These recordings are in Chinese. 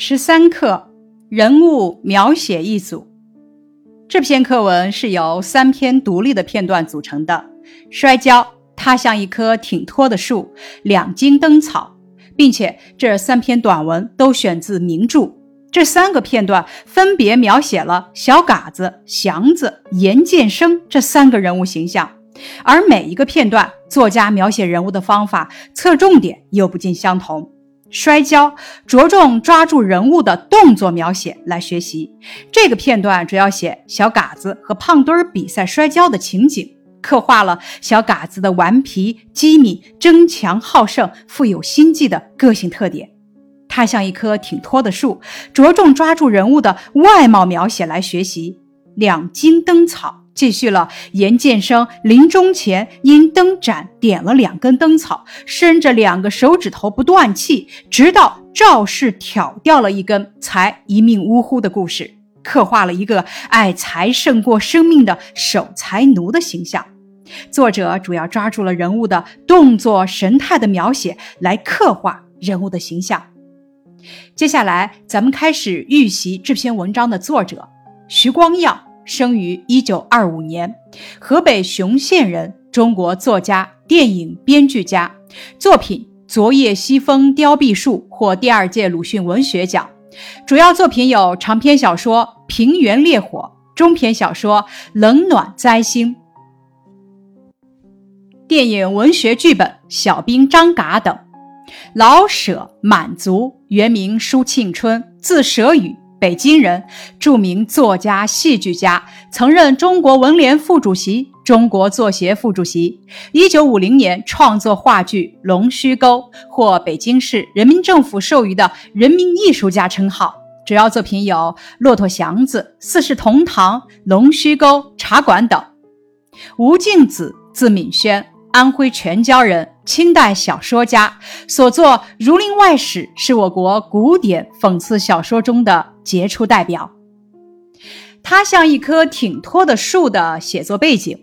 十三课人物描写一组。这篇课文是由三篇独立的片段组成的：摔跤，它像一棵挺脱的树，两茎灯草，并且这三篇短文都选自名著。这三个片段分别描写了小嘎子、祥子、严建生这三个人物形象，而每一个片段，作家描写人物的方法、侧重点又不尽相同。摔跤着重抓住人物的动作描写来学习。这个片段主要写小嘎子和胖墩儿比赛摔跤的情景，刻画了小嘎子的顽皮、机敏、争强好胜、富有心计的个性特点。他像一棵挺脱的树，着重抓住人物的外貌描写来学习。两茎灯草。继续了，严建生临终前因灯盏点了两根灯草，伸着两个手指头不断气，直到赵氏挑掉了一根，才一命呜呼的故事，刻画了一个爱财胜过生命的守财奴的形象。作者主要抓住了人物的动作神态的描写来刻画人物的形象。接下来，咱们开始预习这篇文章的作者徐光耀。生于一九二五年，河北雄县人，中国作家、电影编剧家。作品《昨夜西风凋碧树》获第二届鲁迅文学奖。主要作品有长篇小说《平原烈火》，中篇小说《冷暖灾星》，电影文学剧本《小兵张嘎》等。老舍，满族，原名舒庆春，字舍予。北京人，著名作家、戏剧家，曾任中国文联副主席、中国作协副主席。一九五零年创作话剧《龙须沟》，获北京市人民政府授予的人民艺术家称号。主要作品有《骆驼祥子》《四世同堂》《龙须沟》《茶馆》等。吴敬梓，字敏轩，安徽全椒人。清代小说家所作《儒林外史》是我国古典讽刺小说中的杰出代表。他像一棵挺脱的树的写作背景。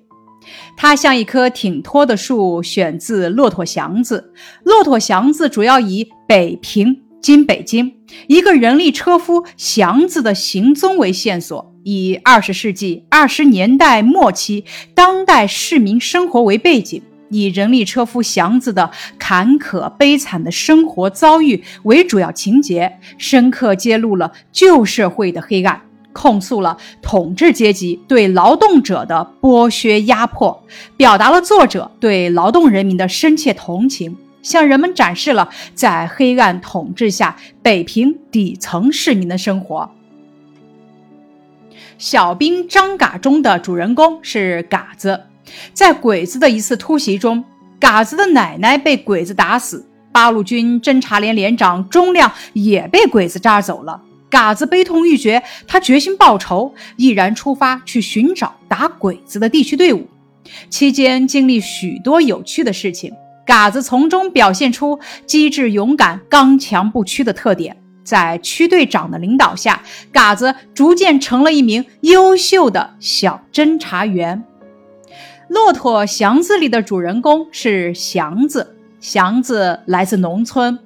他像一棵挺脱的树，选自《骆驼祥子》。《骆驼祥子》主要以北平（今北京）一个人力车夫祥子的行踪为线索，以二十世纪二十年代末期当代市民生活为背景。以人力车夫祥子的坎坷悲惨的生活遭遇为主要情节，深刻揭露了旧社会的黑暗，控诉了统治阶级对劳动者的剥削压迫，表达了作者对劳动人民的深切同情，向人们展示了在黑暗统治下北平底层市民的生活。小兵张嘎中的主人公是嘎子。在鬼子的一次突袭中，嘎子的奶奶被鬼子打死，八路军侦察连连长钟亮也被鬼子扎走了。嘎子悲痛欲绝，他决心报仇，毅然出发去寻找打鬼子的地区队伍。期间经历许多有趣的事情，嘎子从中表现出机智勇敢、刚强不屈的特点。在区队长的领导下，嘎子逐渐成了一名优秀的小侦察员。《骆驼祥子》里的主人公是祥子。祥子来自农村，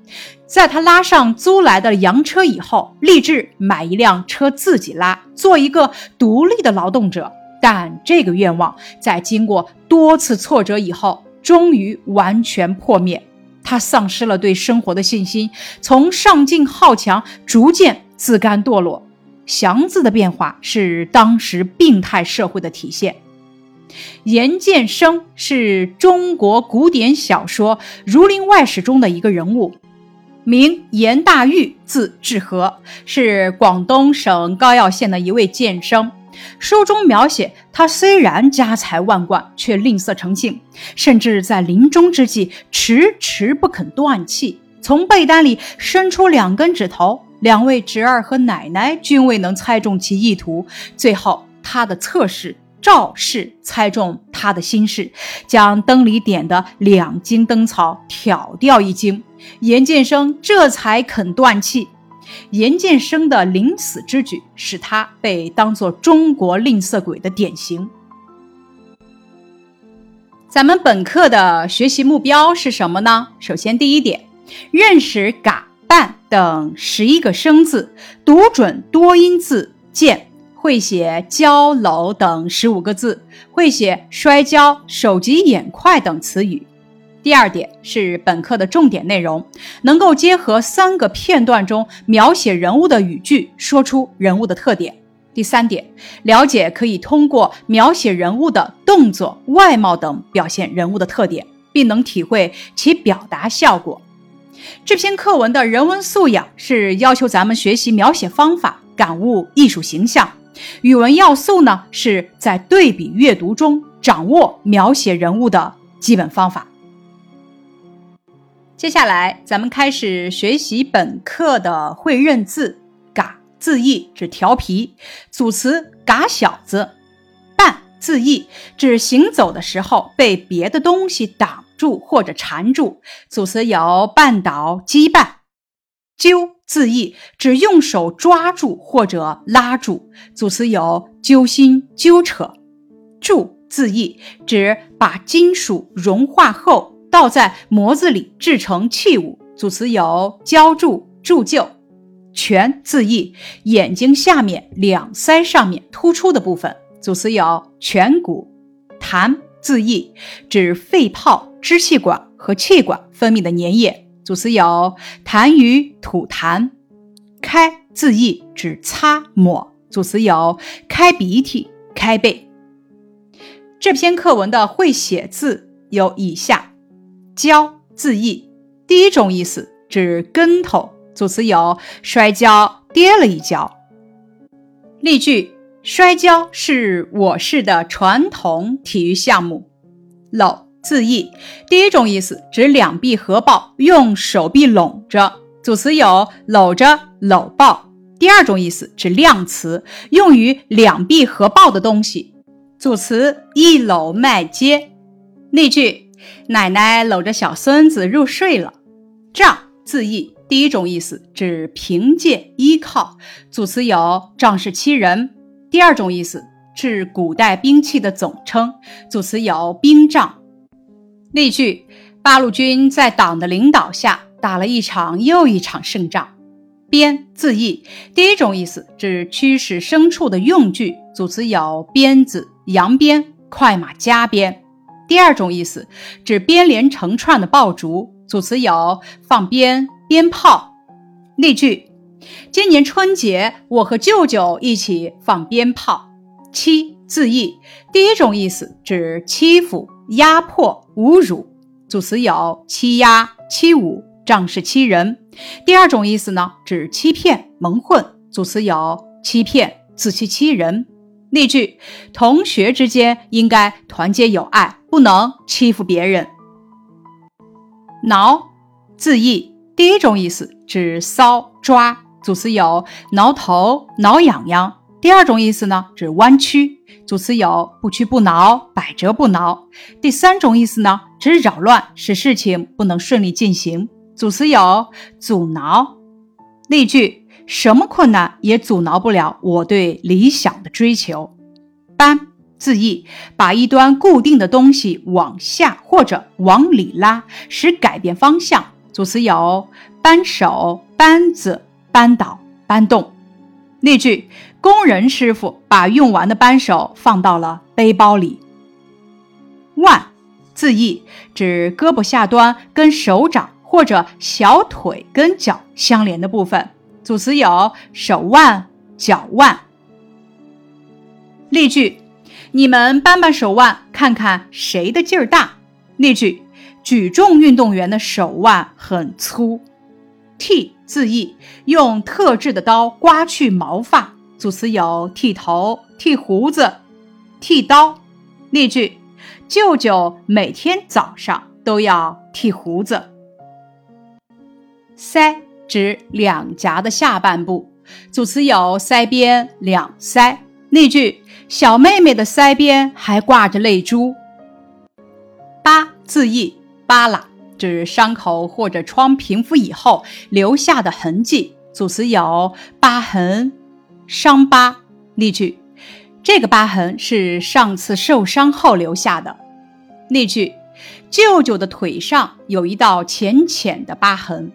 在他拉上租来的洋车以后，立志买一辆车自己拉，做一个独立的劳动者。但这个愿望在经过多次挫折以后，终于完全破灭。他丧失了对生活的信心，从上进好强逐渐自甘堕落。祥子的变化是当时病态社会的体现。严建生是中国古典小说《儒林外史》中的一个人物，名严大玉，字志和，是广东省高要县的一位剑生。书中描写他虽然家财万贯，却吝啬成性，甚至在临终之际迟迟不肯断气，从被单里伸出两根指头。两位侄儿和奶奶均未能猜中其意图，最后他的侧室。赵氏猜中他的心事，将灯里点的两茎灯草挑掉一茎，严建生这才肯断气。严建生的临死之举，使他被当作中国吝啬鬼的典型。咱们本课的学习目标是什么呢？首先，第一点，认识“嘎”半等十一个生字，读准多音字见。会写交楼等十五个字，会写摔跤、手疾眼快等词语。第二点是本课的重点内容，能够结合三个片段中描写人物的语句，说出人物的特点。第三点，了解可以通过描写人物的动作、外貌等表现人物的特点，并能体会其表达效果。这篇课文的人文素养是要求咱们学习描写方法，感悟艺术形象。语文要素呢，是在对比阅读中掌握描写人物的基本方法。接下来，咱们开始学习本课的会认字。嘎字义指调皮，组词嘎小子。绊字义指行走的时候被别的东西挡住或者缠住，组词有绊倒、羁绊。揪字义指用手抓住或者拉住，组词有揪心、揪扯。铸字义指把金属融化后倒在模子里制成器物，组词有浇铸、铸就。颧字义眼睛下面两腮上面突出的部分，组词有颧骨。痰字义指肺泡、支气管和气管分泌的粘液。组词有痰盂、吐痰，开字义指擦抹，组词有开鼻涕、开背。这篇课文的会写字有以下：跤字义，第一种意思指跟头，组词有摔跤、跌了一跤。例句：摔跤是我市的传统体育项目。搂。字义，第一种意思指两臂合抱，用手臂拢着，组词有搂着、搂抱。第二种意思指量词，用于两臂合抱的东西，组词一搂麦秸。例句：奶奶搂着小孙子入睡了。仗字义，第一种意思指凭借、依靠，组词有仗势欺人。第二种意思是古代兵器的总称，组词有兵仗。例句：八路军在党的领导下打了一场又一场胜仗。鞭字义，第一种意思指驱使牲畜的用具，组词有鞭子、扬鞭、快马加鞭。第二种意思指编连成串的爆竹，组词有放鞭、鞭炮。例句：今年春节我和舅舅一起放鞭炮。七字义，第一种意思指欺负。压迫、侮辱，组词有欺压、欺侮、仗势欺人。第二种意思呢，指欺骗、蒙混，组词有欺骗、自欺欺人。例句：同学之间应该团结友爱，不能欺负别人。挠字义，第一种意思指搔、抓，组词有挠头、挠痒痒。第二种意思呢，指弯曲，组词有不屈不挠、百折不挠。第三种意思呢，指扰乱，使事情不能顺利进行，组词有阻挠。例句：什么困难也阻挠不了我对理想的追求。扳字义，把一端固定的东西往下或者往里拉，使改变方向，组词有扳手、扳子、扳倒、扳动。例句：工人师傅把用完的扳手放到了背包里。腕字义指胳膊下端跟手掌或者小腿跟脚相连的部分，组词有手腕、脚腕。例句：你们扳扳手腕，看看谁的劲儿大。例句：举重运动员的手腕很粗。剃字义，用特制的刀刮去毛发，组词有剃头、剃胡子、剃刀。例句：舅舅每天早上都要剃胡子。腮指两颊的下半部，组词有腮边、两腮。例句：小妹妹的腮边还挂着泪珠。疤字义，疤啦。指伤口或者疮平复以后留下的痕迹，组词有疤痕、伤疤。例句：这个疤痕是上次受伤后留下的。例句：舅舅的腿上有一道浅浅的疤痕。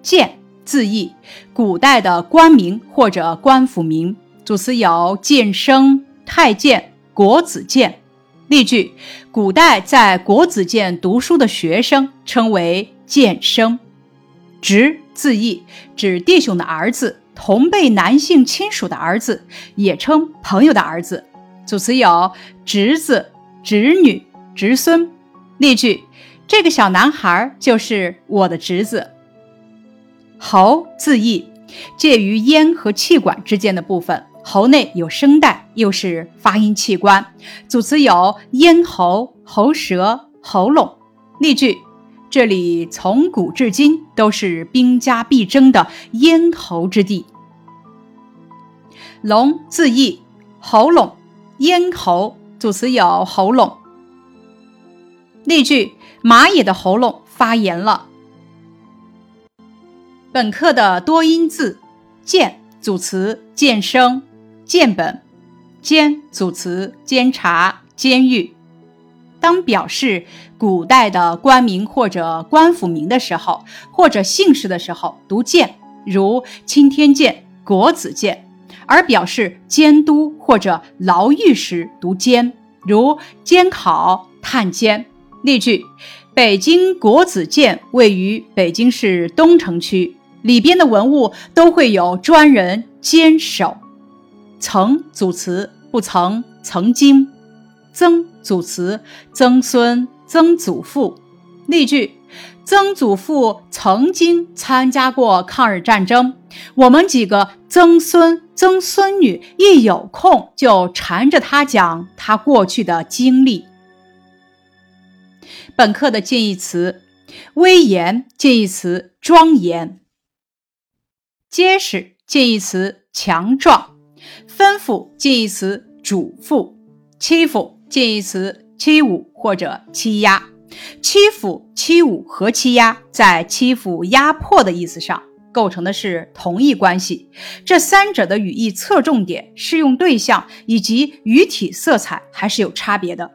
剑字义，古代的官名或者官府名。组词有剑生、太监、国子监。例句：古代在国子监读书的学生称为剑生。侄字义，指弟兄的儿子，同辈男性亲属的儿子，也称朋友的儿子。组词有侄子、侄女、侄孙。例句：这个小男孩就是我的侄子。喉字义，介于咽和气管之间的部分。喉内有声带，又是发音器官。组词有咽喉、喉舌、喉咙。例句：这里从古至今都是兵家必争的咽喉之地。龙字义，喉咙、咽喉。组词有喉咙。例句：马野的喉咙发炎了。本课的多音字：见，组词见生。见本，监组词监察、监狱。当表示古代的官名或者官府名的时候，或者姓氏的时候，读监，如青天监、国子监；而表示监督或者牢狱时，读监，如监考、探监。例句：北京国子监位于北京市东城区，里边的文物都会有专人监守。曾组词不曾曾经，曾组词曾孙曾祖父。例句：曾祖父曾经参加过抗日战争，我们几个曾孙曾孙女一有空就缠着他讲他过去的经历。本课的近义词：威严近义词庄严，结实近义词强壮。吩咐近义词嘱咐，欺负近义词欺侮或者欺压，欺负、欺侮和欺压在欺负、压迫的意思上构成的是同义关系。这三者的语义侧重点、适用对象以及语体色彩还是有差别的。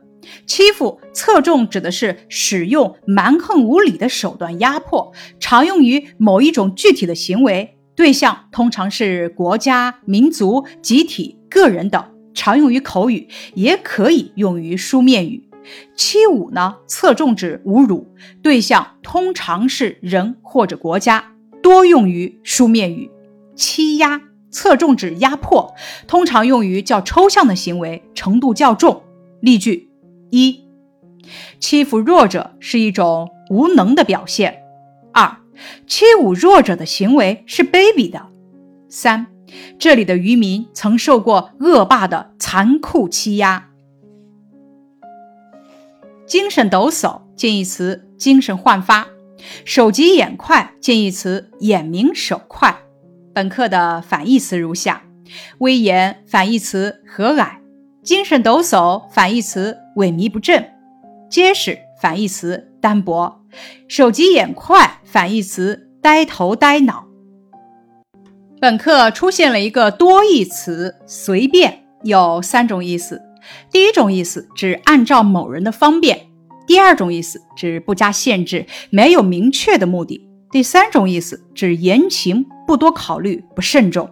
欺负侧重指的是使用蛮横无理的手段压迫，常用于某一种具体的行为。对象通常是国家、民族、集体、个人等，常用于口语，也可以用于书面语。欺侮呢，侧重指侮辱，对象通常是人或者国家，多用于书面语。欺压侧重指压迫，通常用于较抽象的行为，程度较重。例句：一、欺负弱者是一种无能的表现。二。欺侮弱者的行为是卑鄙的。三，这里的渔民曾受过恶霸的残酷欺压。精神抖擞近义词精神焕发，手疾眼快近义词眼明手快。本课的反义词如下：威严反义词和蔼，精神抖擞反义词萎靡不振，结实反义词单薄。手疾眼快，反义词呆头呆脑。本课出现了一个多义词“随便”，有三种意思。第一种意思指按照某人的方便；第二种意思指不加限制，没有明确的目的；第三种意思指言情不多考虑，不慎重。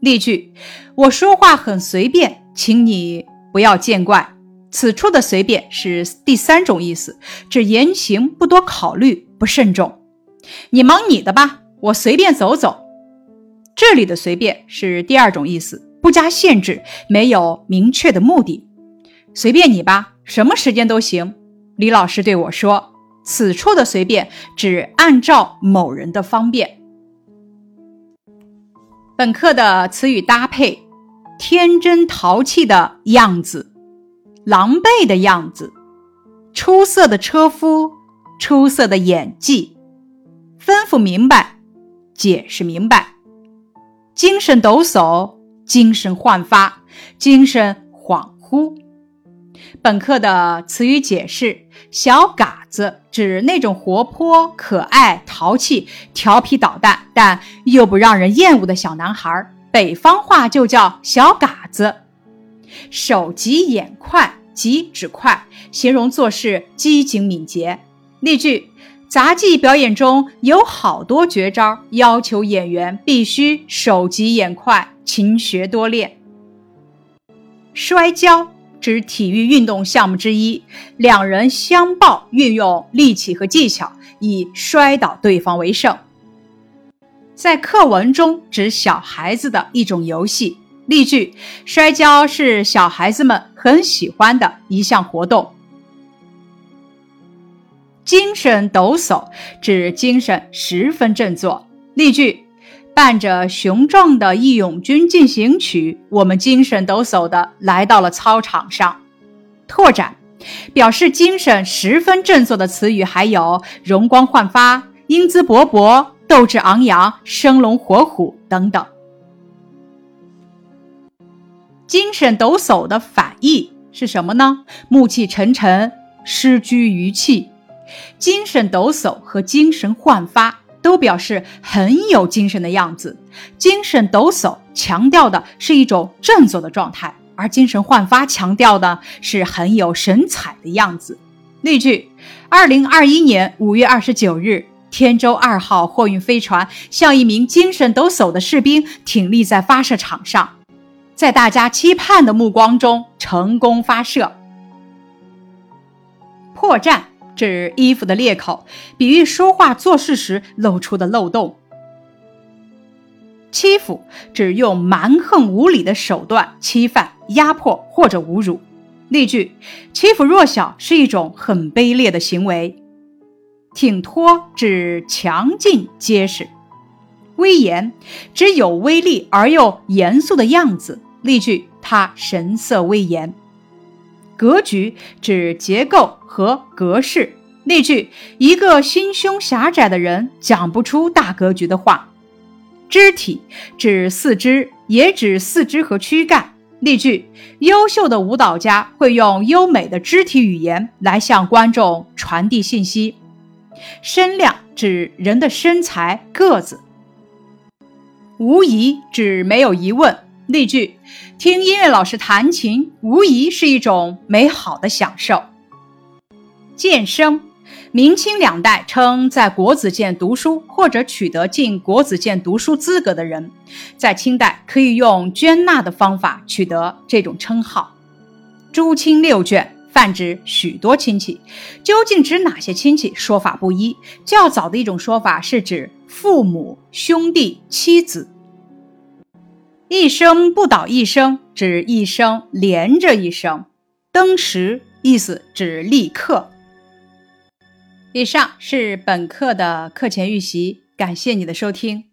例句：我说话很随便，请你不要见怪。此处的随便是第三种意思，指言行不多考虑，不慎重。你忙你的吧，我随便走走。这里的随便是第二种意思，不加限制，没有明确的目的。随便你吧，什么时间都行。李老师对我说，此处的随便指按照某人的方便。本课的词语搭配：天真淘气的样子。狼狈的样子，出色的车夫，出色的演技，吩咐明白，解释明白，精神抖擞，精神焕发，精神恍惚。本课的词语解释：小嘎子指那种活泼、可爱、淘气、调皮捣蛋，但又不让人厌恶的小男孩，北方话就叫小嘎子。手疾眼快，疾指快，形容做事机警敏捷。例句：杂技表演中有好多绝招，要求演员必须手疾眼快，勤学多练。摔跤指体育运动项目之一，两人相抱，运用力气和技巧，以摔倒对方为胜。在课文中指小孩子的一种游戏。例句：摔跤是小孩子们很喜欢的一项活动。精神抖擞指精神十分振作。例句：伴着雄壮的《义勇军进行曲》，我们精神抖擞地来到了操场上。拓展表示精神十分振作的词语还有容光焕发、英姿勃勃、斗志昂扬、生龙活虎等等。精神抖擞的反义是什么呢？暮气沉沉、失居于气。精神抖擞和精神焕发都表示很有精神的样子。精神抖擞强调的是一种振作的状态，而精神焕发强调的是很有神采的样子。例句：二零二一年五月二十九日，天舟二号货运飞船向一名精神抖擞的士兵挺立在发射场上，在大家期盼的目光中成功发射。破绽。指衣服的裂口，比喻说话做事时露出的漏洞。欺负指用蛮横无理的手段欺犯、压迫或者侮辱。例句：欺负弱小是一种很卑劣的行为。挺脱指强劲结实。威严指有威力而又严肃的样子。例句：他神色威严。格局指结构和格式。例句：一个心胸狭窄的人讲不出大格局的话。肢体指四肢，也指四肢和躯干。例句：优秀的舞蹈家会用优美的肢体语言来向观众传递信息。身量指人的身材个子。无疑指没有疑问。例句：听音乐老师弹琴，无疑是一种美好的享受。渐生，明清两代称在国子监读书或者取得进国子监读书资格的人，在清代可以用捐纳的方法取得这种称号。诸亲六眷泛指许多亲戚，究竟指哪些亲戚？说法不一。较早的一种说法是指父母、兄弟、妻子。一生不倒一生，指一生连着一生。登时意思指立刻。以上是本课的课前预习，感谢你的收听。